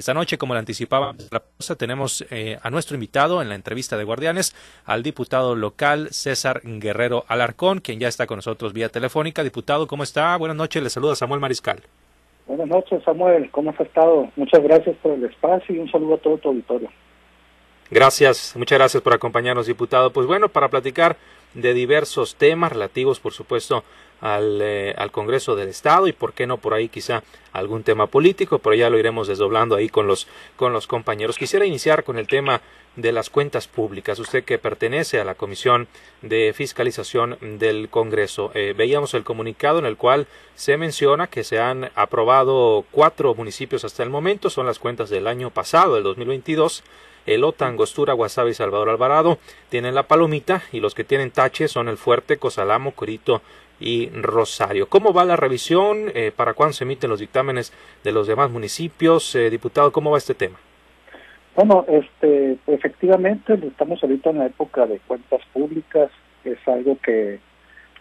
Esta noche, como le anticipaba, tenemos eh, a nuestro invitado en la entrevista de Guardianes, al diputado local César Guerrero Alarcón, quien ya está con nosotros vía telefónica. Diputado, ¿cómo está? Buenas noches, le saluda Samuel Mariscal. Buenas noches, Samuel. ¿Cómo has estado? Muchas gracias por el espacio y un saludo a todo tu auditorio. Gracias, muchas gracias por acompañarnos, diputado. Pues bueno, para platicar de diversos temas relativos, por supuesto, al, eh, al, Congreso del Estado y por qué no por ahí quizá algún tema político, pero ya lo iremos desdoblando ahí con los, con los compañeros. Quisiera iniciar con el tema de las cuentas públicas. Usted que pertenece a la Comisión de Fiscalización del Congreso. Eh, veíamos el comunicado en el cual se menciona que se han aprobado cuatro municipios hasta el momento, son las cuentas del año pasado, del 2022 Elota, Angostura, Guasave y Salvador Alvarado tienen la palomita y los que tienen tache son el Fuerte, Cosalamo, Corito y Rosario. ¿Cómo va la revisión? Eh, ¿Para cuándo se emiten los dictámenes de los demás municipios? Eh, diputado, ¿cómo va este tema? Bueno, este, efectivamente estamos ahorita en la época de cuentas públicas, es algo que,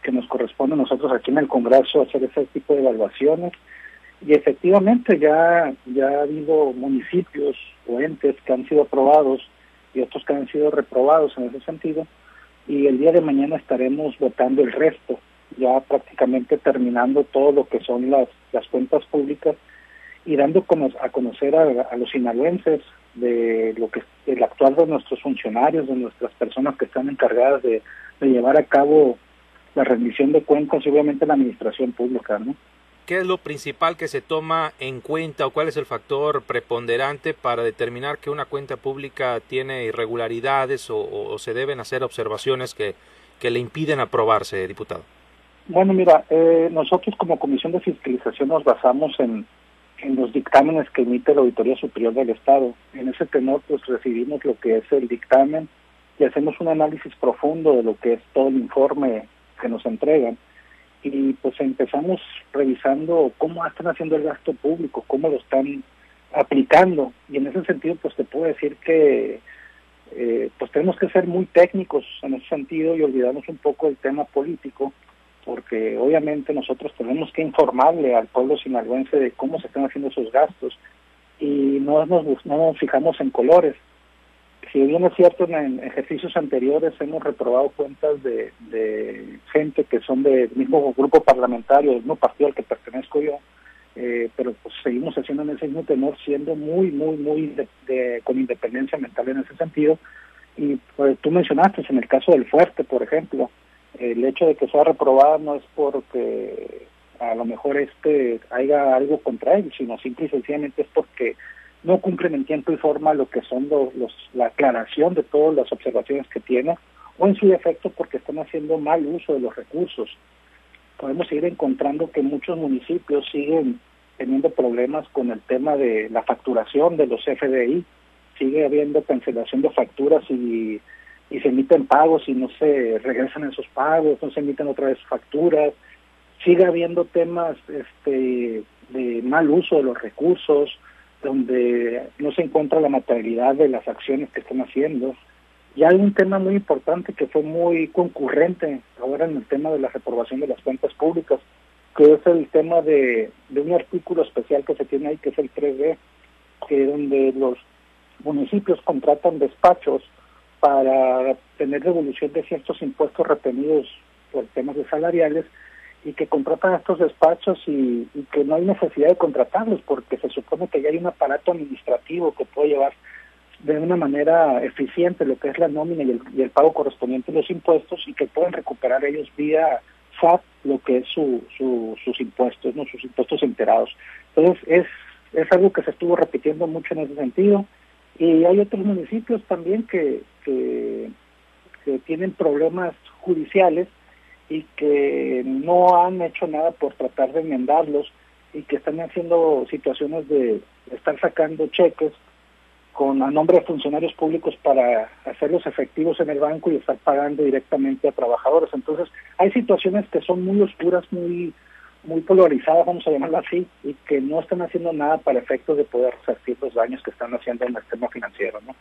que nos corresponde a nosotros aquí en el Congreso hacer ese tipo de evaluaciones y efectivamente ya, ya ha habido municipios o entes que han sido aprobados y otros que han sido reprobados en ese sentido. Y el día de mañana estaremos votando el resto, ya prácticamente terminando todo lo que son las, las cuentas públicas y dando a conocer a, los sinaloenses de lo que el actual de nuestros funcionarios, de nuestras personas que están encargadas de, llevar a cabo la rendición de cuentas y obviamente la administración pública, ¿no? ¿Qué es lo principal que se toma en cuenta o cuál es el factor preponderante para determinar que una cuenta pública tiene irregularidades o, se deben hacer observaciones que, que, le impiden aprobarse, diputado? Bueno, mira, eh, nosotros como Comisión de Fiscalización nos basamos en, en los dictámenes que emite la Auditoría Superior del Estado. En ese tenor, pues recibimos lo que es el dictamen y hacemos un análisis profundo de lo que es todo el informe que nos entregan. Y pues empezamos revisando cómo están haciendo el gasto público, cómo lo están aplicando. Y en ese sentido pues te puedo decir que eh, pues tenemos que ser muy técnicos en ese sentido y olvidarnos un poco del tema político porque obviamente nosotros tenemos que informarle al pueblo sinaloense de cómo se están haciendo esos gastos y no nos, no nos fijamos en colores si bien es cierto, en ejercicios anteriores hemos reprobado cuentas de, gente que son del mismo grupo parlamentario, del mismo partido al que pertenezco yo, eh, pero pues seguimos haciendo en ese mismo tenor, siendo muy, muy, muy de, con independencia mental en ese sentido. Y pues tú mencionaste, en el caso del fuerte, por ejemplo, el hecho de que sea reprobada no es porque a lo mejor este haya algo contra él, sino simple y sencillamente es porque no cumplen en tiempo y forma lo que son los, la aclaración de todas las observaciones que tienen, o en su defecto porque están haciendo mal uso de los recursos. Podemos seguir encontrando que muchos municipios siguen teniendo problemas con el tema de la facturación de los FDI, sigue habiendo cancelación de facturas y, y se emiten pagos y no se regresan esos pagos, no se emiten otra vez facturas, sigue habiendo temas este, de mal uso de los recursos, donde no se encuentra la materialidad de las acciones que están haciendo. Y hay un tema muy importante que fue muy concurrente ahora en el tema de la reprobación de las cuentas públicas, que es el tema de, de un artículo especial que se tiene ahí, que es el 3D, que donde los municipios contratan despachos para tener devolución de ciertos impuestos retenidos por temas de salariales y que contratan estos despachos y, que no hay necesidad de contratarlos porque se supone que ya hay un aparato administrativo que puede llevar de una manera eficiente lo que es la nómina y el, pago correspondiente a los impuestos y que pueden recuperar ellos vía SAT lo que es su, sus impuestos, no sus impuestos enterados. Entonces es, es algo que se estuvo repitiendo mucho en ese sentido y hay otros municipios también que, que tienen problemas judiciales y que no han hecho nada por tratar de enmendarlos y que están haciendo situaciones de estar sacando cheques con a nombre de funcionarios públicos para hacerlos efectivos en el banco y estar pagando directamente a trabajadores. Entonces, hay situaciones que son muy oscuras, muy muy polarizadas, vamos a llamarlo así, y que no están haciendo nada para efectos de poder resarcir los daños que están haciendo en el sistema financiero, ¿no?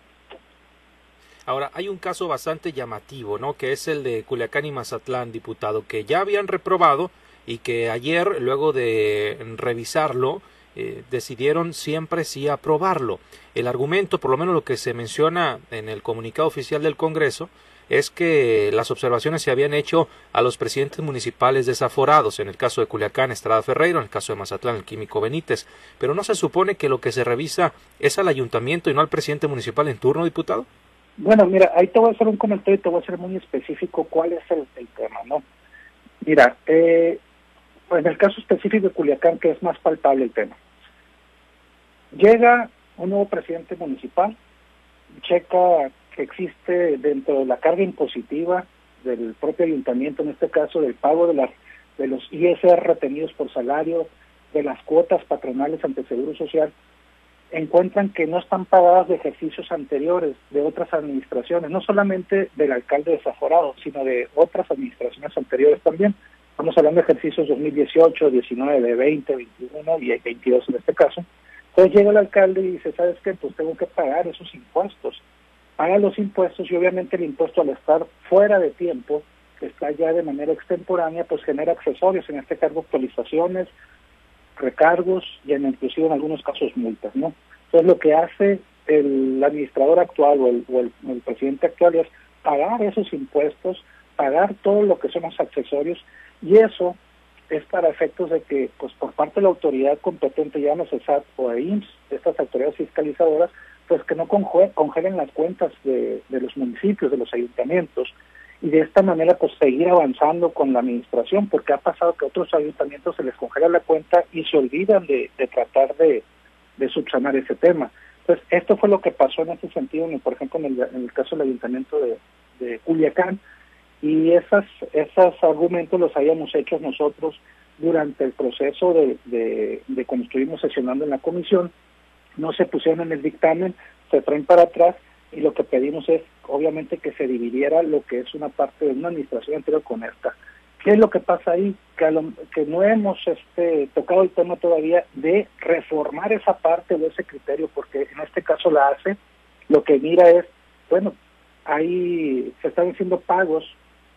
Ahora, hay un caso bastante llamativo, ¿no? Que es el de Culiacán y Mazatlán, diputado, que ya habían reprobado y que ayer, luego de revisarlo, eh, decidieron siempre sí aprobarlo. El argumento, por lo menos lo que se menciona en el comunicado oficial del Congreso, es que las observaciones se habían hecho a los presidentes municipales desaforados, en el caso de Culiacán, Estrada Ferreiro, en el caso de Mazatlán, el químico Benítez, pero no se supone que lo que se revisa es al ayuntamiento y no al presidente municipal en turno, diputado. Bueno, mira, ahí te voy a hacer un comentario y te voy a ser muy específico cuál es el, tema, ¿no? Mira, eh, en el caso específico de Culiacán, que es más palpable el tema, llega un nuevo presidente municipal, checa que existe dentro de la carga impositiva del propio ayuntamiento, en este caso del pago de, las, de los ISR retenidos por salario, de las cuotas patronales ante Seguro Social, encuentran que no están pagadas de ejercicios anteriores de otras administraciones, no solamente del alcalde desaforado, sino de otras administraciones anteriores también. Estamos hablando de ejercicios 2018, 19, 20, 21 y 22 en este caso. Entonces llega el alcalde y dice, ¿sabes qué? Pues tengo que pagar esos impuestos paga los impuestos y obviamente el impuesto al estar fuera de tiempo, que está ya de manera extemporánea, pues genera accesorios, en este caso actualizaciones, recargos y en inclusive en algunos casos multas, ¿no? Entonces lo que hace el administrador actual o el, el presidente actual es pagar esos impuestos, pagar todo lo que son los accesorios y eso es para efectos de que, pues por parte de la autoridad competente, ya no se o IMSS, estas autoridades fiscalizadoras, pues que no congelen las cuentas de, los municipios, de los ayuntamientos, y de esta manera pues seguir avanzando con la administración, porque ha pasado que a otros ayuntamientos se les congela la cuenta y se olvidan de, tratar de, subsanar ese tema. Entonces, esto fue lo que pasó en ese sentido, por ejemplo, en el, caso del ayuntamiento de, de Culiacán, y esas, esos argumentos los habíamos hecho nosotros durante el proceso de, de, de cuando estuvimos sesionando en la comisión, no se pusieron en el dictamen, se traen para atrás y lo que pedimos es obviamente que se dividiera lo que es una parte de una administración anterior con esta. ¿Qué es lo que pasa ahí? Que, que no hemos este, tocado el tema todavía de reformar esa parte o ese criterio, porque en este caso la hace, lo que mira es, bueno, ahí se están haciendo pagos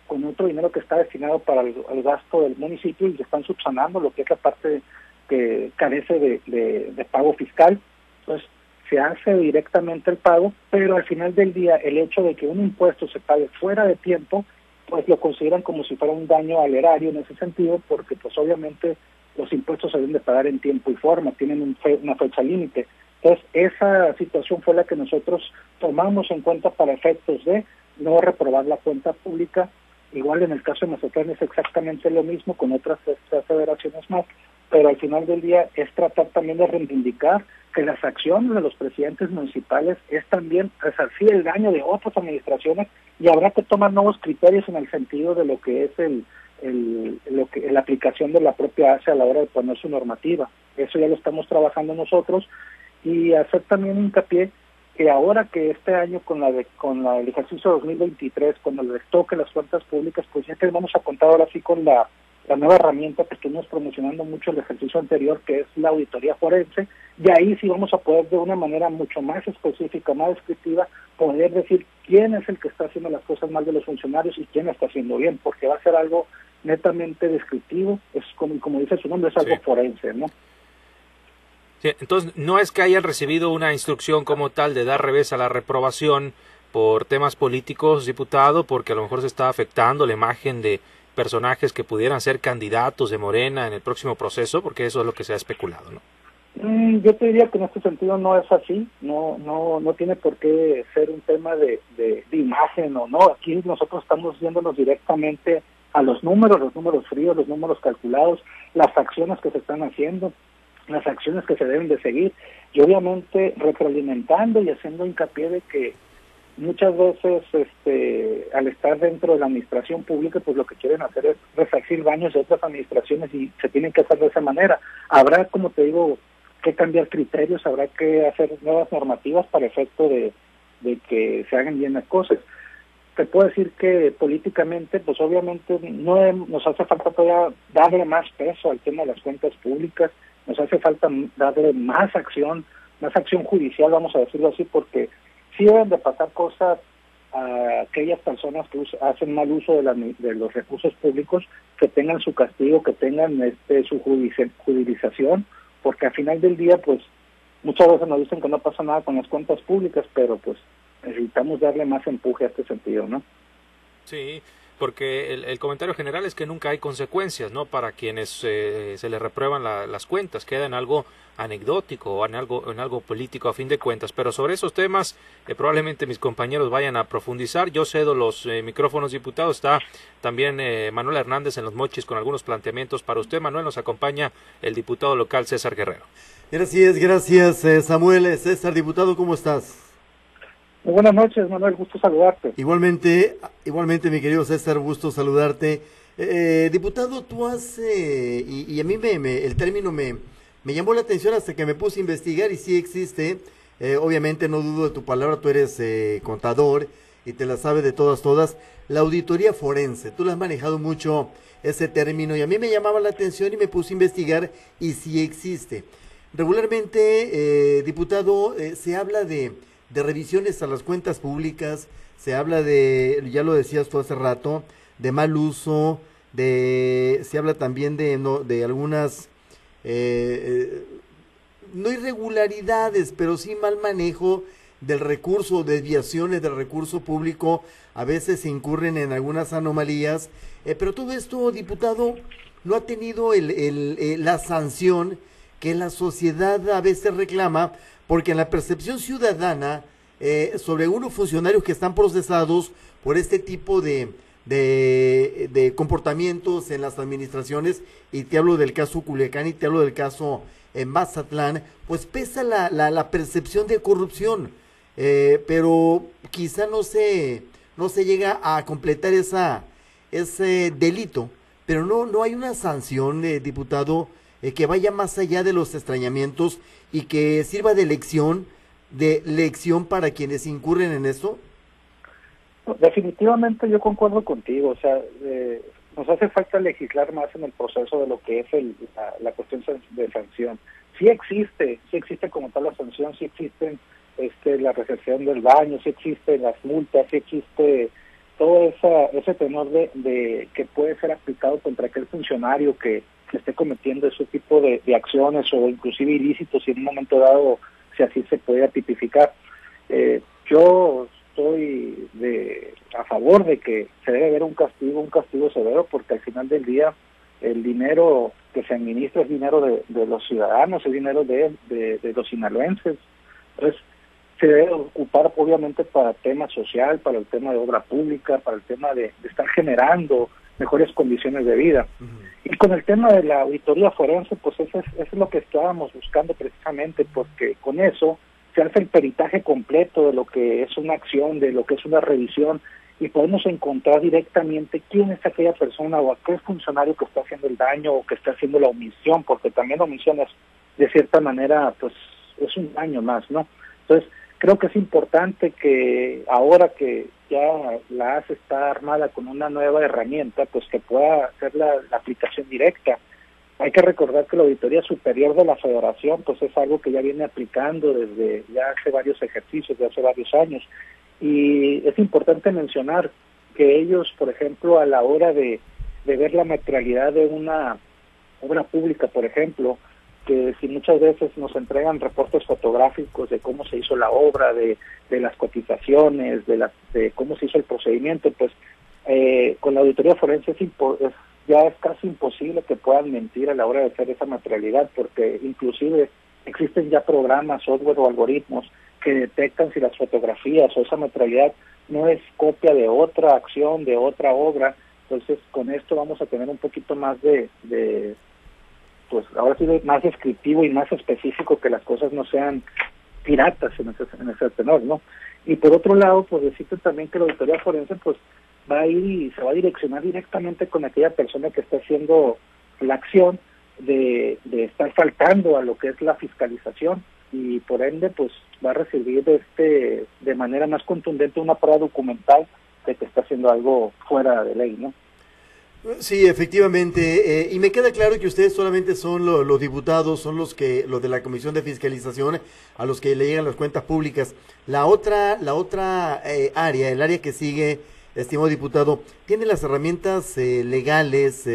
con otro dinero que está destinado para el, gasto del municipio y se están subsanando lo que es la parte que carece de, de pago fiscal pues se hace directamente el pago, pero al final del día el hecho de que un impuesto se pague fuera de tiempo, pues lo consideran como si fuera un daño al erario en ese sentido, porque pues obviamente los impuestos se deben de pagar en tiempo y forma, tienen una fecha límite. Entonces, esa situación fue la que nosotros tomamos en cuenta para efectos de no reprobar la cuenta pública. Igual en el caso de Mazatlán es exactamente lo mismo con otras federaciones más, pero al final del día es tratar también de reivindicar que las acciones de los presidentes municipales es también resarcir el daño de otras administraciones y habrá que tomar nuevos criterios en el sentido de lo que es el, el, lo que, la aplicación de la propia ACE a la hora de poner su normativa. Eso ya lo estamos trabajando nosotros y hacer también hincapié que ahora que este año con la de, con la, el ejercicio 2023, cuando les toque las cuentas públicas, pues ya que vamos a contar ahora sí con la la nueva herramienta que estuvimos promocionando mucho el ejercicio anterior, que es la auditoría forense, y ahí sí vamos a poder de una manera mucho más específica, más descriptiva, poder decir quién es el que está haciendo las cosas mal de los funcionarios y quién está haciendo bien, porque va a ser algo netamente descriptivo, es como, como dice su nombre, es algo forense, ¿no? Sí, entonces, no es que hayan recibido una instrucción como tal de dar revés a la reprobación por temas políticos, diputado, porque a lo mejor se está afectando la imagen de personajes que pudieran ser candidatos de Morena en el próximo proceso, porque eso es lo que se ha especulado, ¿no? Mm, yo te diría que en este sentido no es así, no no no tiene por qué ser un tema de, de, imagen o no, aquí nosotros estamos viéndonos directamente a los números, los números fríos, los números calculados, las acciones que se están haciendo, las acciones que se deben de seguir. Y obviamente retroalimentando y haciendo hincapié de que muchas veces este al estar dentro de la administración pública pues lo que quieren hacer es resarcir daños de otras administraciones y se tienen que hacer de esa manera. Habrá como te digo que cambiar criterios habrá que hacer nuevas normativas para efecto de, de que se hagan bien las cosas. Te puedo decir que políticamente pues obviamente no nos hace falta todavía darle más peso al tema de las cuentas públicas nos hace falta darle más acción más acción judicial vamos a decirlo así porque sí de pasar cosas a aquellas personas que hacen mal uso de, de, los recursos públicos, que tengan su castigo, que tengan este su judicialización, porque al final del día, pues muchas veces nos dicen que no pasa nada con las cuentas públicas, pero pues necesitamos darle más empuje a este sentido, ¿no? Sí, porque el, comentario general es que nunca hay consecuencias, ¿no? Para quienes eh, se les reprueban las cuentas, queda en algo anecdótico o en algo, en algo político a fin de cuentas. Pero sobre esos temas eh, probablemente mis compañeros vayan a profundizar. Yo cedo los eh, micrófonos, diputados. Está también Manuel Hernández en los mochis con algunos planteamientos para usted. Manuel nos acompaña el diputado local César Guerrero. Gracias, gracias Samuel. César, diputado, ¿cómo estás? Buenas noches, Manuel, gusto saludarte. Igualmente, igualmente, mi querido César, gusto saludarte. Eh, diputado, tú has, eh, y, a mí me, el término me, me llamó la atención hasta que me puse a investigar y sí existe. Eh, obviamente no dudo de tu palabra, tú eres contador y te la sabes de todas, todas. La auditoría forense, tú la has manejado mucho ese término y a mí me llamaba la atención y me puse a investigar y sí existe. Regularmente, diputado, se habla de de revisiones a las cuentas públicas, se habla de, ya lo decías tú hace rato, de mal uso, de, se habla también de, no, de algunas, eh, eh, no irregularidades, pero sí mal manejo del recurso, desviaciones del recurso público, a veces se incurren en algunas anomalías, eh, pero todo esto, diputado, no ha tenido el, el, la sanción que la sociedad a veces reclama porque en la percepción ciudadana eh, sobre unos funcionarios que están procesados por este tipo de, de, comportamientos en las administraciones, y te hablo del caso Culiacán y te hablo del caso en Mazatlán, pues pesa la, la, percepción de corrupción, eh, pero quizá no se, no se llega a completar esa, ese delito, pero no, no hay una sanción, eh, diputado, eh, que vaya más allá de los extrañamientos y que sirva de lección, de lección para quienes incurren en esto? Definitivamente yo concuerdo contigo, o sea, eh, nos hace falta legislar más en el proceso de lo que es el, la, cuestión de sanción. Sí existe, sí existe como tal la sanción, sí existen este, la recepción del baño, sí existen las multas, sí existe todo esa, ese tenor de, de que puede ser aplicado contra aquel funcionario que, que esté cometiendo ese tipo de, acciones o inclusive ilícitos y en un momento dado si así se puede tipificar. Eh, yo estoy de, a favor de que se debe ver un castigo, un castigo severo, porque al final del día el dinero que se administra es dinero de, los ciudadanos, es dinero de, de, los sinaloenses. Entonces, se debe ocupar obviamente para el tema social, para el tema de obra pública, para el tema de, estar generando mejores condiciones de vida. Y con el tema de la auditoría forense, pues eso es, eso es lo que estábamos buscando precisamente, porque con eso se hace el peritaje completo de lo que es una acción, de lo que es una revisión, y podemos encontrar directamente quién es aquella persona o aquel funcionario que está haciendo el daño o que está haciendo la omisión, porque también la omisión es, de cierta manera, pues es un daño más, ¿no? Entonces, creo que es importante que ahora que ya la AS está armada con una nueva herramienta, pues que pueda hacer la, aplicación directa. Hay que recordar que la Auditoría Superior de la Federación, pues es algo que ya viene aplicando desde ya hace varios ejercicios, de hace varios años. Y es importante mencionar que ellos, por ejemplo, a la hora de, de ver la materialidad de una obra pública, por ejemplo, que si muchas veces nos entregan reportes fotográficos de cómo se hizo la obra, de, de las cotizaciones, de, las, de cómo se hizo el procedimiento, pues eh, con la auditoría forense es, ya es casi imposible que puedan mentir a la hora de hacer esa materialidad, porque inclusive existen ya programas, software o algoritmos que detectan si las fotografías o esa materialidad no es copia de otra acción, de otra obra, entonces con esto vamos a tener un poquito más de, de pues ahora sí más descriptivo y más específico que las cosas no sean piratas en ese, en ese tenor, ¿no? Y por otro lado, pues decirte también que la auditoría forense pues va a ir y se va a direccionar directamente con aquella persona que está haciendo la acción de, de estar faltando a lo que es la fiscalización y por ende pues va a recibir este de manera más contundente una prueba documental de que está haciendo algo fuera de ley, ¿no? Sí, efectivamente. Eh, y me queda claro que ustedes solamente son los diputados, son los que los de la Comisión de Fiscalización, a los que le llegan las cuentas públicas. La otra, la otra eh, área, el área que sigue, estimado diputado, tiene las herramientas eh, legales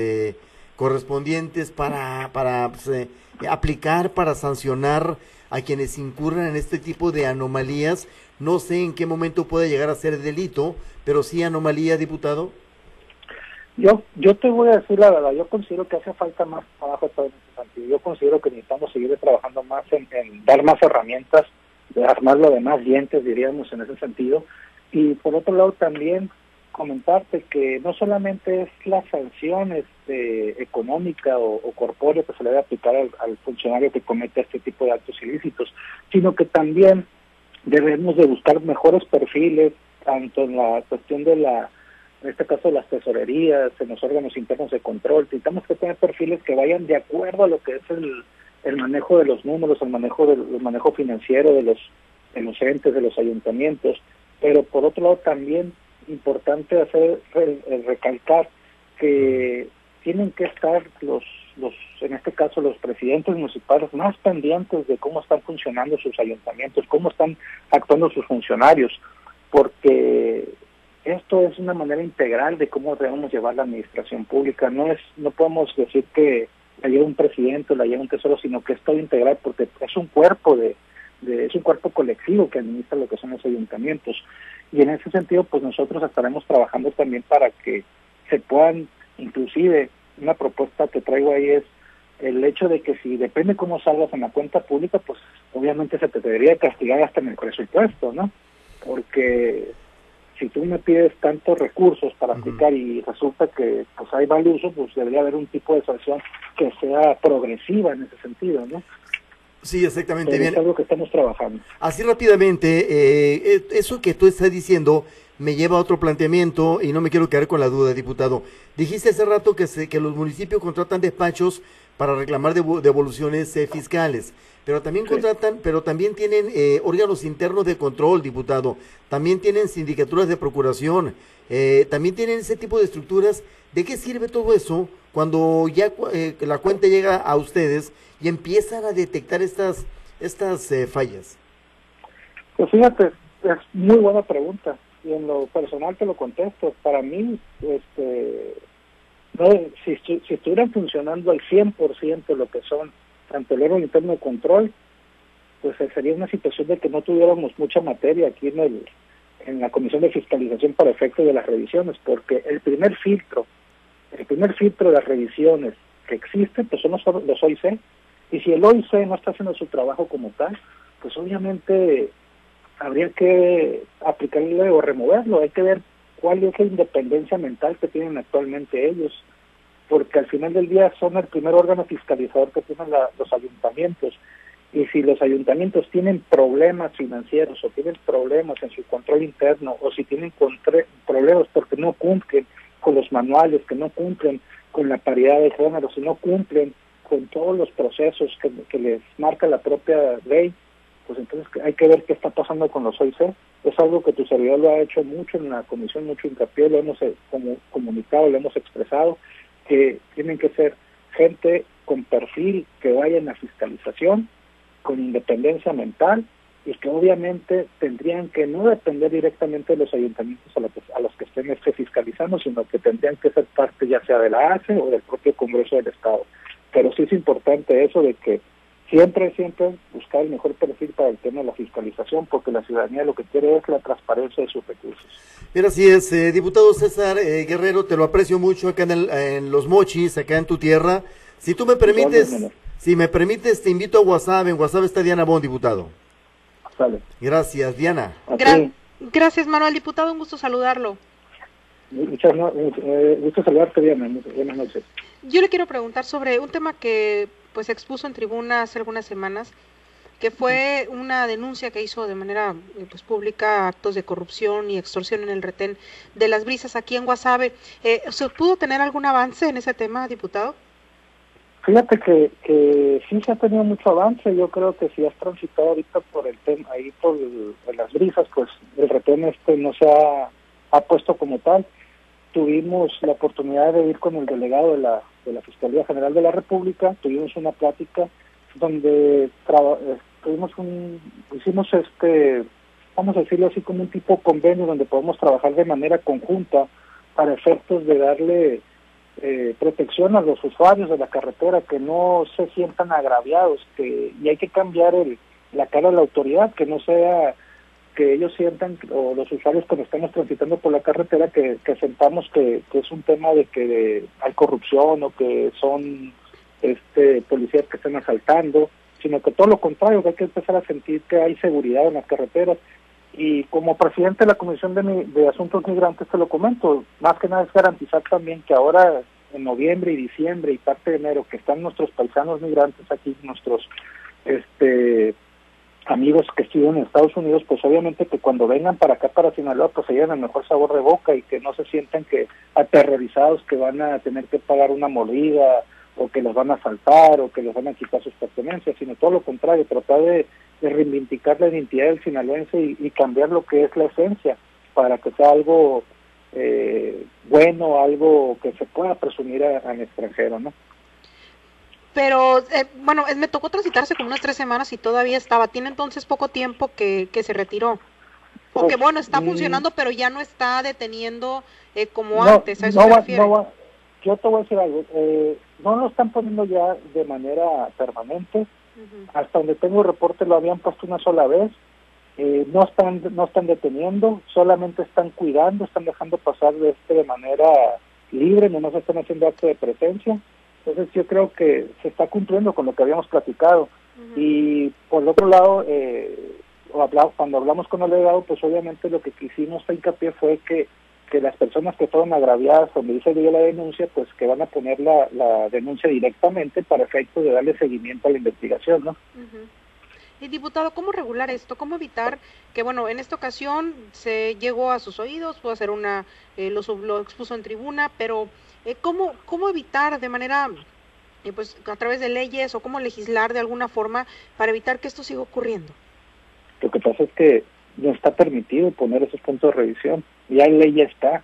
correspondientes para, para pues, eh, aplicar, para sancionar a quienes incurran en este tipo de anomalías. No sé en qué momento puede llegar a ser delito, pero sí anomalía, diputado. Yo, yo te voy a decir la verdad, yo considero que hace falta más trabajo en ese sentido. Yo considero que necesitamos seguir trabajando más en, dar más herramientas, de armarlo de más dientes, diríamos, en ese sentido. Y por otro lado también comentarte que no solamente es la sanción este, económica o, o corpórea que se le debe aplicar al, al, funcionario que comete este tipo de actos ilícitos, sino que también debemos de buscar mejores perfiles, tanto en la cuestión de la en este caso las tesorerías, en los órganos internos de control, necesitamos que tener perfiles que vayan de acuerdo a lo que es el, el manejo de los números, el manejo del el manejo financiero de los, de los entes, de los ayuntamientos, pero por otro lado también importante hacer recalcar que tienen que estar los los en este caso los presidentes municipales más pendientes de cómo están funcionando sus ayuntamientos, cómo están actuando sus funcionarios, porque esto es una manera integral de cómo debemos llevar la administración pública. No es, no podemos decir que la lleva un presidente o la lleva un tesoro, sino que es todo integral porque es un cuerpo de, de, es un cuerpo colectivo que administra lo que son los ayuntamientos. Y en ese sentido, pues nosotros estaremos trabajando también para que se puedan, inclusive, una propuesta que traigo ahí es el hecho de que si depende cómo salgas en la cuenta pública, pues obviamente se te debería castigar hasta en el presupuesto, ¿no? Porque si tú me pides tantos recursos para aplicar y resulta que pues hay mal uso, pues debería haber un tipo de sanción que sea progresiva en ese sentido, ¿no? Sí, exactamente. Pero bien. Es algo que estamos trabajando. Así rápidamente, eh, eso que tú estás diciendo me lleva a otro planteamiento y no me quiero quedar con la duda, diputado. Dijiste hace rato que, se, que los municipios contratan despachos para reclamar devoluciones eh, fiscales pero también contratan, pero también tienen eh, órganos internos de control, diputado, también tienen sindicaturas de procuración, eh, también tienen ese tipo de estructuras. ¿De qué sirve todo eso cuando ya eh, la cuenta llega a ustedes y empiezan a detectar estas, estas fallas? Pues fíjate, es muy buena pregunta y en lo personal te lo contesto. Para mí, este, no, si, si estuvieran funcionando al 100% lo que son tanto el órgano interno de control, pues eh, sería una situación de que no tuviéramos mucha materia aquí en el en la comisión de fiscalización para efectos de las revisiones, porque el primer filtro, el primer filtro de las revisiones que existen, pues son los, los OIC, y si el OIC no está haciendo su trabajo como tal, pues obviamente habría que aplicarle o removerlo, hay que ver cuál es la independencia mental que tienen actualmente ellos, porque al final del día son el primer órgano fiscalizador que tienen los ayuntamientos. Y si los ayuntamientos tienen problemas financieros o tienen problemas en su control interno o si tienen problemas porque no cumplen con los manuales, que no cumplen con la paridad de género, si no cumplen con todos los procesos que, que les marca la propia ley, pues entonces hay que ver qué está pasando con los OIC. Es algo que tu servidor lo ha hecho mucho en la comisión, mucho hincapié, lo hemos eh, comunicado, lo hemos expresado, que tienen que ser gente con perfil que vaya en la fiscalización, con independencia mental y que obviamente tendrían que no depender directamente de los ayuntamientos a, los que estén este fiscalizando, sino que tendrían que ser parte ya sea de la ACE o del propio Congreso del Estado. Pero sí es importante eso de que siempre, siempre buscar el mejor perfil para el tema de la fiscalización, porque la ciudadanía lo que quiere es la transparencia de sus recursos. Mira, así es, eh, diputado César eh, Guerrero, te lo aprecio mucho acá en, Los Mochis, acá en tu tierra. Si tú me permites, si me permites, te invito a WhatsApp. En WhatsApp está Diana Bond, diputado. Sale. Gracias, Diana. gracias, Manuel, diputado, un gusto saludarlo. Muchas eh, gusto saludarte, Diana. Buenas noches. Yo le quiero preguntar sobre un tema que pues expuso en tribuna hace algunas semanas, que fue una denuncia que hizo de manera eh, pues, pública actos de corrupción y extorsión en el retén de las brisas aquí en Guasave. Eh, ¿Se pudo tener algún avance en ese tema, diputado? Fíjate que, que sí se ha tenido mucho avance. Yo creo que si has transitado ahorita por el tema, ahí por, las brisas, pues el retén este no se ha, ha puesto como tal. Tuvimos la oportunidad de ir con el delegado de la de la Fiscalía General de la República, tuvimos una plática donde eh, tuvimos un, hicimos este, vamos a decirlo así como un tipo de convenio donde podemos trabajar de manera conjunta para efectos de darle eh, protección a los usuarios de la carretera, que no se sientan agraviados, que y hay que cambiar el, la cara de la autoridad, que no sea que ellos sientan, o los usuarios cuando estamos transitando por la carretera, que, que sentamos que, es un tema de que hay corrupción o que son este policías que están asaltando, sino que todo lo contrario, que hay que empezar a sentir que hay seguridad en las carreteras. Y como presidente de la Comisión de, de Asuntos Migrantes te lo comento, más que nada es garantizar también que ahora en noviembre y diciembre y parte de enero que están nuestros paisanos migrantes aquí, nuestros este amigos que estudian en Estados Unidos, pues obviamente que cuando vengan para acá, para Sinaloa, pues se lleven el mejor sabor de boca y que no se sientan que aterrorizados que van a tener que pagar una mordida o que los van a asaltar o que les van a quitar sus pertenencias, sino todo lo contrario, tratar de, reivindicar la identidad del sinaloense y, cambiar lo que es la esencia para que sea algo eh, bueno, algo que se pueda presumir al extranjero, ¿no? Pero, eh, bueno, me tocó transitarse como unas tres semanas y todavía estaba. Tiene entonces poco tiempo que, que se retiró. O que, bueno, está mm. funcionando, pero ya no está deteniendo eh, como antes. ¿A eso no yo te voy a decir algo. Eh, no lo están poniendo ya de manera permanente. Hasta donde tengo el reporte lo habían puesto una sola vez. Eh, no están no están deteniendo, solamente están cuidando, están dejando pasar de este de manera libre, no nos están haciendo acto de presencia. Entonces yo creo que se está cumpliendo con lo que habíamos platicado. Y por el otro lado, eh, cuando hablamos con el delegado, pues obviamente lo que quisimos hincapié fue que, que las personas que fueron agraviadas, donde dice la denuncia, pues que van a poner la, la denuncia directamente para efectos de darle seguimiento a la investigación, ¿no? Y diputado, ¿cómo regular esto? ¿Cómo evitar que, bueno, en esta ocasión se llegó a sus oídos, pudo hacer una, eh, lo, lo expuso en tribuna, pero eh, ¿cómo, ¿cómo evitar de manera, eh, pues a través de leyes o cómo legislar de alguna forma para evitar que esto siga ocurriendo? Lo que pasa es que no está permitido poner esos puntos de revisión. Ya en ley ya está.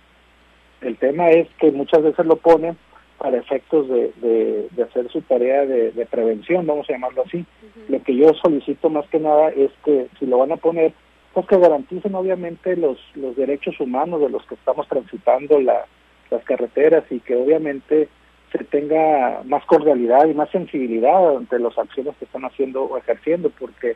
El tema es que muchas veces lo ponen para efectos de, de, hacer su tarea de, prevención, vamos a llamarlo así. Lo que yo solicito más que nada es que si lo van a poner, pues que garanticen obviamente los, los derechos humanos de los que estamos transitando la, las carreteras y que obviamente se tenga más cordialidad y más sensibilidad ante las acciones que están haciendo o ejerciendo, porque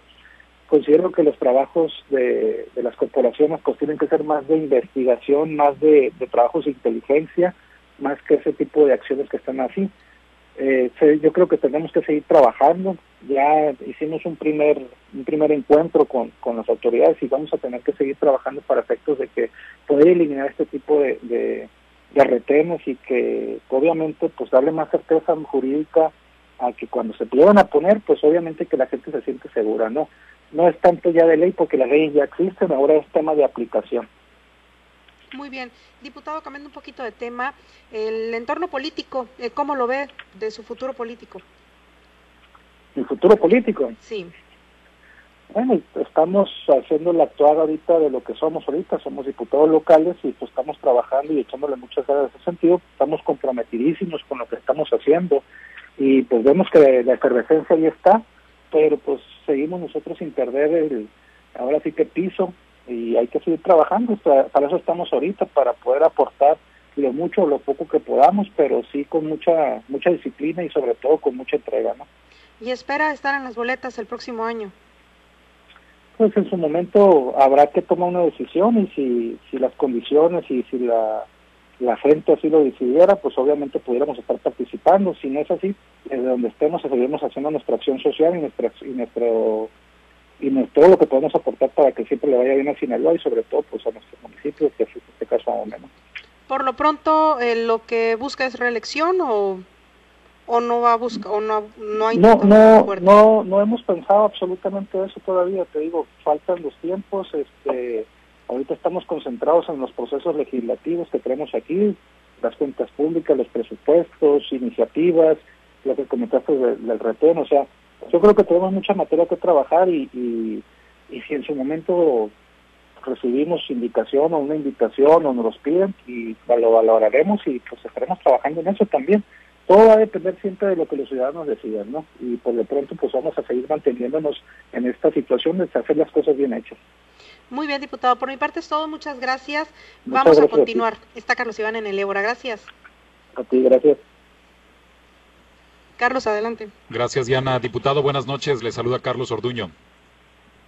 considero que los trabajos de, las corporaciones pues tienen que ser más de investigación, más de, trabajos de inteligencia, más que ese tipo de acciones que están así. Eh, yo creo que tenemos que seguir trabajando. Ya hicimos un primer un primer encuentro con, con las autoridades y vamos a tener que seguir trabajando para efectos de que poder eliminar este tipo de, de retenes y que obviamente pues darle más certeza jurídica a que cuando se pudieran a poner pues obviamente que la gente se siente segura no no es tanto ya de ley porque las leyes ya existen ahora es tema de aplicación muy bien. Diputado cambiando un poquito de tema el entorno político eh, cómo lo ve de su futuro político el futuro político sí. Bueno, estamos haciendo la actuada ahorita de lo que somos ahorita, somos diputados locales y pues estamos trabajando y echándole muchas ganas en ese sentido, estamos comprometidísimos con lo que estamos haciendo y pues vemos que la efervescencia ahí está, pero pues seguimos nosotros sin perder el, ahora sí que piso y hay que seguir trabajando, para eso estamos ahorita, para poder aportar lo mucho o lo poco que podamos, pero sí con mucha mucha disciplina y sobre todo con mucha entrega, ¿no? Y espera estar en las boletas el próximo año pues en su momento habrá que tomar una decisión y si, si las condiciones y si la, la gente así lo decidiera, pues obviamente pudiéramos estar participando. Si no es así, desde donde estemos seguiremos haciendo nuestra acción social y, nuestra, y nuestro y todo lo que podemos aportar para que siempre le vaya bien a Sinaloa y sobre todo pues a nuestro municipio, que en este caso a menos. Por lo pronto, eh, ¿lo que busca es reelección o o no va a buscar o no no hay no no no no hemos pensado absolutamente eso todavía te digo faltan los tiempos este ahorita estamos concentrados en los procesos legislativos que tenemos aquí las cuentas públicas los presupuestos iniciativas lo que comentaste del, del retén o sea yo creo que tenemos mucha materia que trabajar y, y, y si en su momento recibimos indicación o una invitación o nos los piden y lo valoraremos y pues estaremos trabajando en eso también todo va a depender siempre de lo que los ciudadanos decidan, ¿no? Y por lo pronto, pues vamos a seguir manteniéndonos en esta situación de hacer las cosas bien hechas. Muy bien, diputado. Por mi parte es todo. Muchas gracias. vamos a continuar. Está Carlos Iván en el Ébora. Gracias. A ti, gracias. Carlos, adelante. Gracias, Diana. Diputado, buenas noches. Le saluda Carlos Orduño.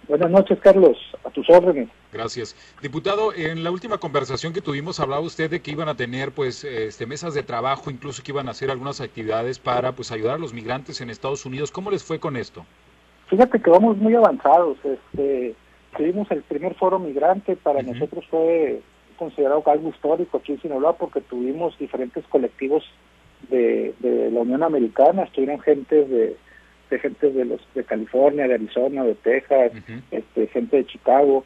Buenas noches, Carlos. A tus órdenes. Gracias. Diputado, en la última conversación que tuvimos hablaba usted de que iban a tener pues este mesas de trabajo, incluso que iban a hacer algunas actividades para pues ayudar a los migrantes en Estados Unidos. ¿Cómo les fue con esto? Fíjate que vamos muy avanzados. Este, tuvimos el primer foro migrante, para nosotros fue considerado algo histórico aquí en Sinaloa porque tuvimos diferentes colectivos de, de la Unión Americana, estuvieron gente de, de gente de los de California, de Arizona, de Texas, este, gente de Chicago,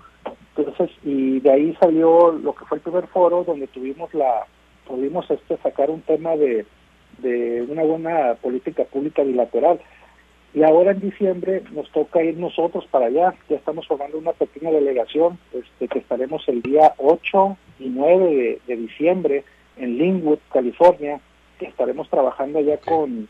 entonces y de ahí salió lo que fue el primer foro donde tuvimos la pudimos este sacar un tema de, de una buena política pública bilateral. Y ahora en diciembre nos toca ir nosotros para allá, ya estamos formando una pequeña delegación este, que estaremos el día 8 y 9 de, de diciembre en Linwood, California, que estaremos trabajando allá con,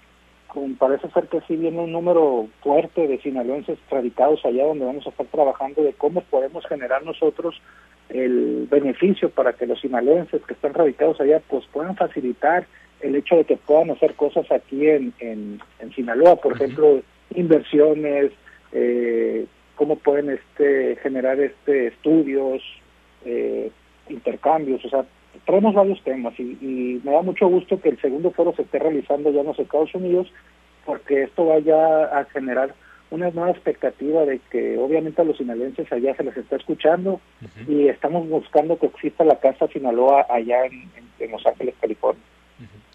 con, parece ser que sí viene un número fuerte de sinaloenses radicados allá donde vamos a estar trabajando de cómo podemos generar nosotros el beneficio para que los sinaloenses que están radicados allá pues puedan facilitar el hecho de que puedan hacer cosas aquí en, en, en Sinaloa, por ejemplo, inversiones, eh, cómo pueden este generar este estudios, eh, intercambios, o sea, traemos varios temas y, y, me da mucho gusto que el segundo foro se esté realizando ya en los Estados Unidos porque esto vaya a generar una nueva expectativa de que obviamente a los sinaloenses allá se les está escuchando uh -huh. y estamos buscando que exista la Casa Sinaloa allá en, en, en Los Ángeles, California.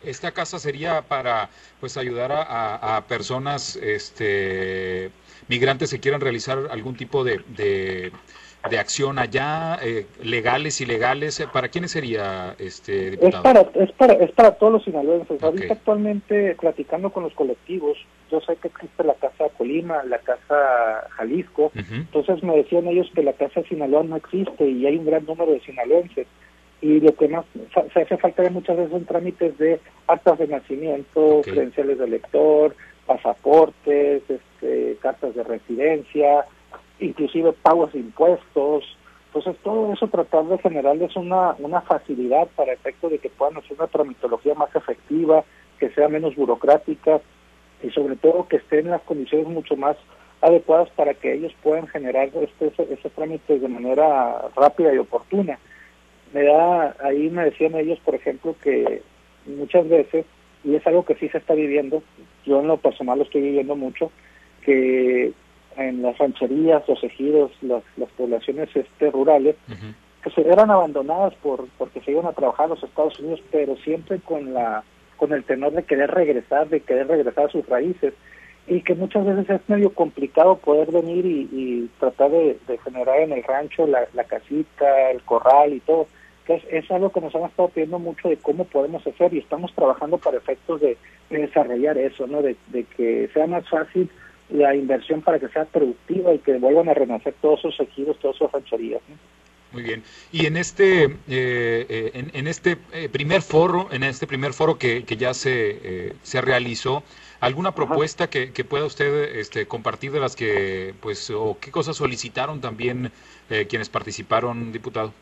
Esta casa sería para pues ayudar a, a, a, personas este migrantes que quieran realizar algún tipo de, de, de acción allá, eh, legales, ilegales. ¿Para quiénes sería este diputado? Es para, es para, es para todos los sinaloenses. Okay. Ahorita actualmente platicando con los colectivos, yo sé que existe la Casa Colima, la Casa Jalisco, uh -huh. entonces me decían ellos que la Casa Sinaloa no existe y hay un gran número de sinaloenses y lo que más se hace falta muchas veces son trámites de actas de nacimiento, okay. credenciales de elector, pasaportes, este, cartas de residencia, inclusive pagos de impuestos. Entonces todo eso tratar de generarles una, una facilidad para efecto de que puedan hacer una tramitología más efectiva, que sea menos burocrática y sobre todo que estén en las condiciones mucho más adecuadas para que ellos puedan generar este, ese trámite de manera rápida y oportuna me da, ahí me decían ellos, por ejemplo, que muchas veces, y es algo que sí se está viviendo, yo en lo personal lo estoy viviendo mucho, que en las rancherías, los ejidos, las, las poblaciones este, rurales, uh -huh. que se eran abandonadas por porque se iban a trabajar a los Estados Unidos, pero siempre con la con el tenor de querer regresar, de querer regresar a sus raíces, y que muchas veces es medio complicado poder venir y, y tratar de, de, generar en el rancho la, la casita, el corral y todo. Entonces, es algo que nos han estado pidiendo mucho de cómo podemos hacer y estamos trabajando para efectos de, de desarrollar eso, ¿no? De, de, que sea más fácil la inversión para que sea productiva y que vuelvan a renacer todos esos ejidos, todas esas rancherías, ¿no? Muy bien. Y en este eh, eh, en, en, este eh, primer foro, en este primer foro que, que ya se, eh, se realizó, ¿alguna propuesta que, que, pueda usted este, compartir de las que, pues, o qué cosas solicitaron también eh, quienes participaron, diputado?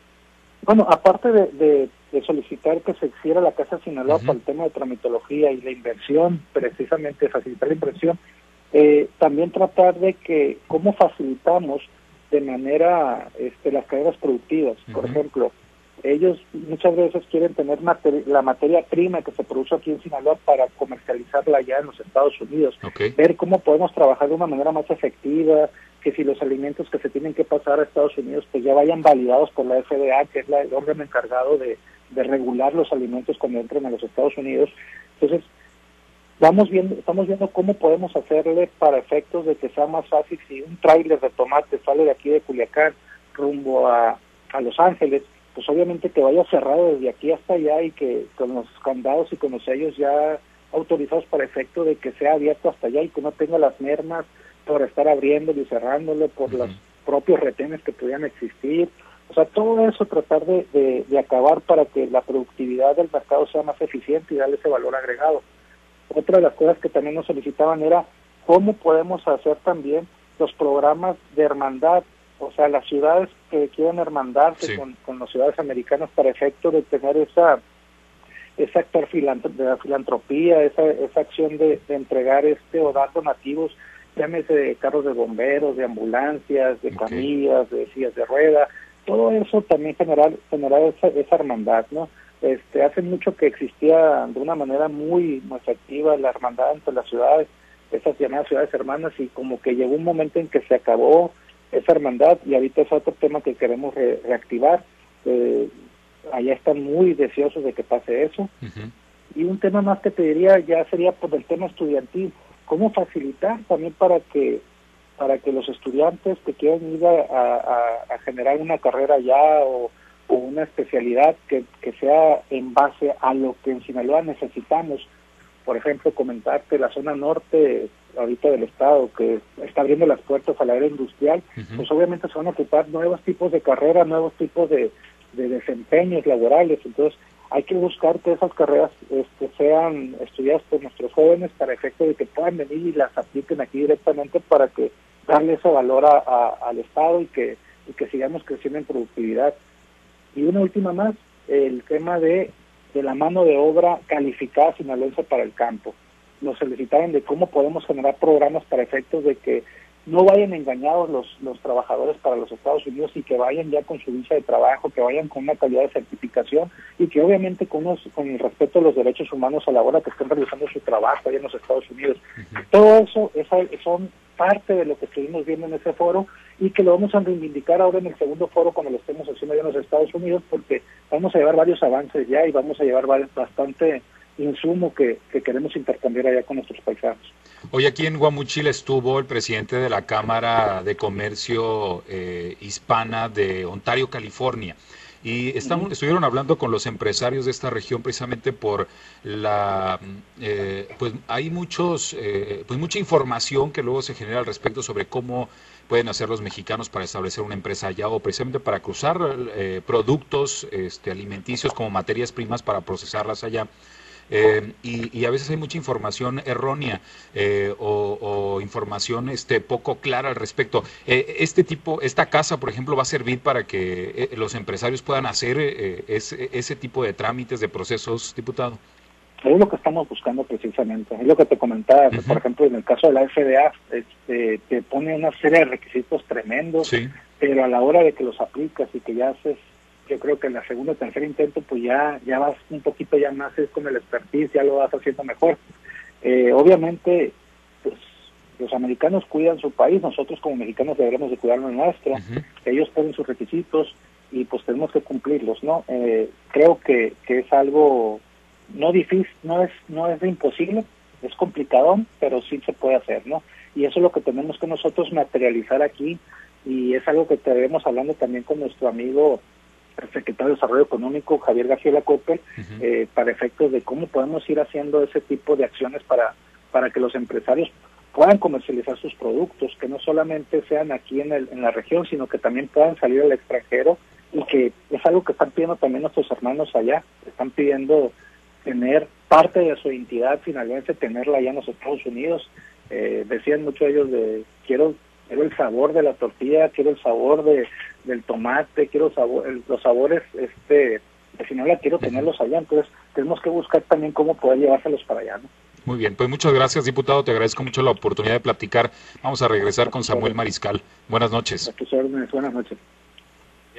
Bueno, aparte de, de, de, solicitar que se hiciera la Casa Sinaloa uh -huh. para el tema de tramitología y la inversión, precisamente facilitar la inversión, eh, también tratar de que cómo facilitamos de manera este, las cadenas productivas. Uh -huh. Por ejemplo, ellos muchas veces quieren tener materi la materia prima que se produce aquí en Sinaloa para comercializarla allá en los Estados Unidos. Okay. Ver cómo podemos trabajar de una manera más efectiva, que si los alimentos que se tienen que pasar a Estados Unidos pues ya vayan validados por la FDA, que es la, el órgano encargado de, de regular los alimentos cuando entren a los Estados Unidos. Entonces, vamos viendo, estamos viendo cómo podemos hacerle para efectos de que sea más fácil si un tráiler de tomate sale de aquí de Culiacán rumbo a, a Los Ángeles, pues obviamente que vaya cerrado desde aquí hasta allá y que con los candados y con los sellos ya autorizados para efecto de que sea abierto hasta allá y que no tenga las mermas por estar abriéndolo y cerrándolo, por uh -huh. los propios retenes que pudieran existir. O sea, todo eso tratar de, de, de, acabar para que la productividad del mercado sea más eficiente y darle ese valor agregado. Otra de las cosas que también nos solicitaban era cómo podemos hacer también los programas de hermandad, o sea, las ciudades que quieren hermandarse sí. con, con las ciudades americanas para efecto de tener esa ese actor de la filantropía, esa, esa acción de, entregar este o dar donativos, llámese de carros de bomberos, de ambulancias, de camillas, de sillas de rueda, todo eso también generar, generar esa, esa hermandad, ¿no? Este, hace mucho que existía de una manera muy, muy activa la hermandad entre las ciudades, esas llamadas ciudades hermanas, y como que llegó un momento en que se acabó esa hermandad y ahorita es otro tema que queremos reactivar. Eh, allá están muy deseosos de que pase eso. Y un tema más que te diría ya sería por el tema estudiantil, cómo facilitar también para que para que los estudiantes que quieran ir a, a generar una carrera allá o o una especialidad que, que sea en base a lo que en Sinaloa necesitamos. Por ejemplo, comentarte la zona norte ahorita del estado que está abriendo las puertas a la era industrial, pues obviamente se van a ocupar nuevos tipos de carreras, nuevos tipos de, de desempeños laborales. Entonces, hay que buscar que esas carreras este, sean estudiadas por nuestros jóvenes para efecto de que puedan venir y las apliquen aquí directamente para que darle ese valor a, al Estado y que, y que sigamos creciendo en productividad. Y una última más, el tema de, de la mano de obra calificada sinaloense para el campo. Nos solicitaron de cómo podemos generar programas para efectos de que no vayan engañados los, los trabajadores para los Estados Unidos y que vayan ya con su visa de trabajo, que vayan con una calidad de certificación y que obviamente con, con el respeto a los derechos humanos a la hora que estén realizando su trabajo allá en los Estados Unidos. Todo eso son parte de lo que estuvimos viendo en ese foro y que lo vamos a reivindicar ahora en el segundo foro cuando lo estemos haciendo allá en los Estados Unidos porque vamos a llevar varios avances ya y vamos a llevar bastante insumo que, queremos intercambiar allá con nuestros paisanos. Hoy aquí en Guamuchil estuvo el presidente de la Cámara de Comercio eh, Hispana de Ontario, California. Y estamos, estuvieron hablando con los empresarios de esta región precisamente por la, eh, pues hay muchos, eh, pues mucha información que luego se genera al respecto sobre cómo pueden hacer los mexicanos para establecer una empresa allá o precisamente para cruzar eh, productos este, alimenticios como materias primas para procesarlas allá. Eh, y, a veces hay mucha información errónea eh, o, información este, poco clara al respecto. Eh, este tipo, esta casa, por ejemplo, va a servir para que los empresarios puedan hacer ese tipo de trámites, de procesos, diputado. Es lo que estamos buscando precisamente, es lo que te comentaba, por ejemplo, en el caso de la FDA, este, te pone una serie de requisitos tremendos, pero a la hora de que los aplicas y que ya haces yo creo que en la segunda o tercer intento pues ya ya vas un poquito ya más es con el expertise, ya lo vas haciendo mejor. Eh, obviamente, pues los americanos cuidan su país, nosotros como mexicanos deberemos de cuidar el nuestro, ellos ponen sus requisitos y pues tenemos que cumplirlos, ¿no? Eh, creo que, que es algo no difícil, no es no es imposible, es complicado, pero sí se puede hacer, ¿no? Y eso es lo que tenemos que nosotros materializar aquí y es algo que estaremos hablando también con nuestro amigo el secretario de Desarrollo Económico, Javier García Lacope, eh, para efectos de cómo podemos ir haciendo ese tipo de acciones para, para que los empresarios puedan comercializar sus productos, que no solamente sean aquí en, el, en la región, sino que también puedan salir al extranjero y que es algo que están pidiendo también nuestros hermanos allá, están pidiendo tener parte de su identidad finalmente, tenerla allá en los Estados Unidos. Eh, decían muchos de ellos de quiero, quiero el sabor de la tortilla, quiero el sabor de, del tomate, quiero los sabores este si no la quiero tenerlos allá, entonces tenemos que buscar también cómo poder llevárselos para allá, ¿no? Muy bien, pues muchas gracias, diputado. Te agradezco mucho la oportunidad de platicar. Vamos a regresar con Samuel Mariscal. Buenas noches. buenas noches.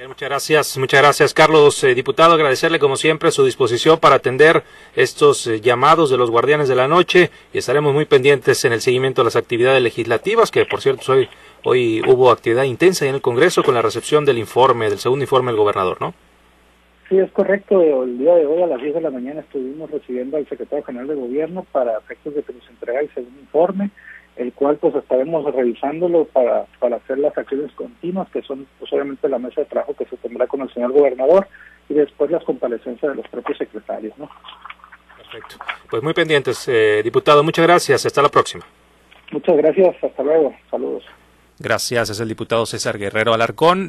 Muchas gracias, muchas gracias, Carlos. Eh, diputado, agradecerle como siempre su disposición para atender estos eh, llamados de los guardianes de la noche y estaremos muy pendientes en el seguimiento de las actividades legislativas, que por cierto soy Hoy hubo actividad intensa en el Congreso con la recepción del informe, del segundo informe del gobernador, ¿no? Sí, es correcto. El día de hoy a las 10 de la mañana estuvimos recibiendo al secretario general de gobierno para efectos de que nos entregue el segundo informe, el cual pues estaremos revisándolo para, para hacer las acciones continuas, que son pues obviamente la mesa de trabajo que se tendrá con el señor gobernador y después las comparecencias de los propios secretarios, ¿no? Perfecto. Pues muy pendientes, eh, diputado. Muchas gracias. Hasta la próxima. Muchas gracias. Hasta luego. Saludos. Gracias, es el diputado César Guerrero Alarcón.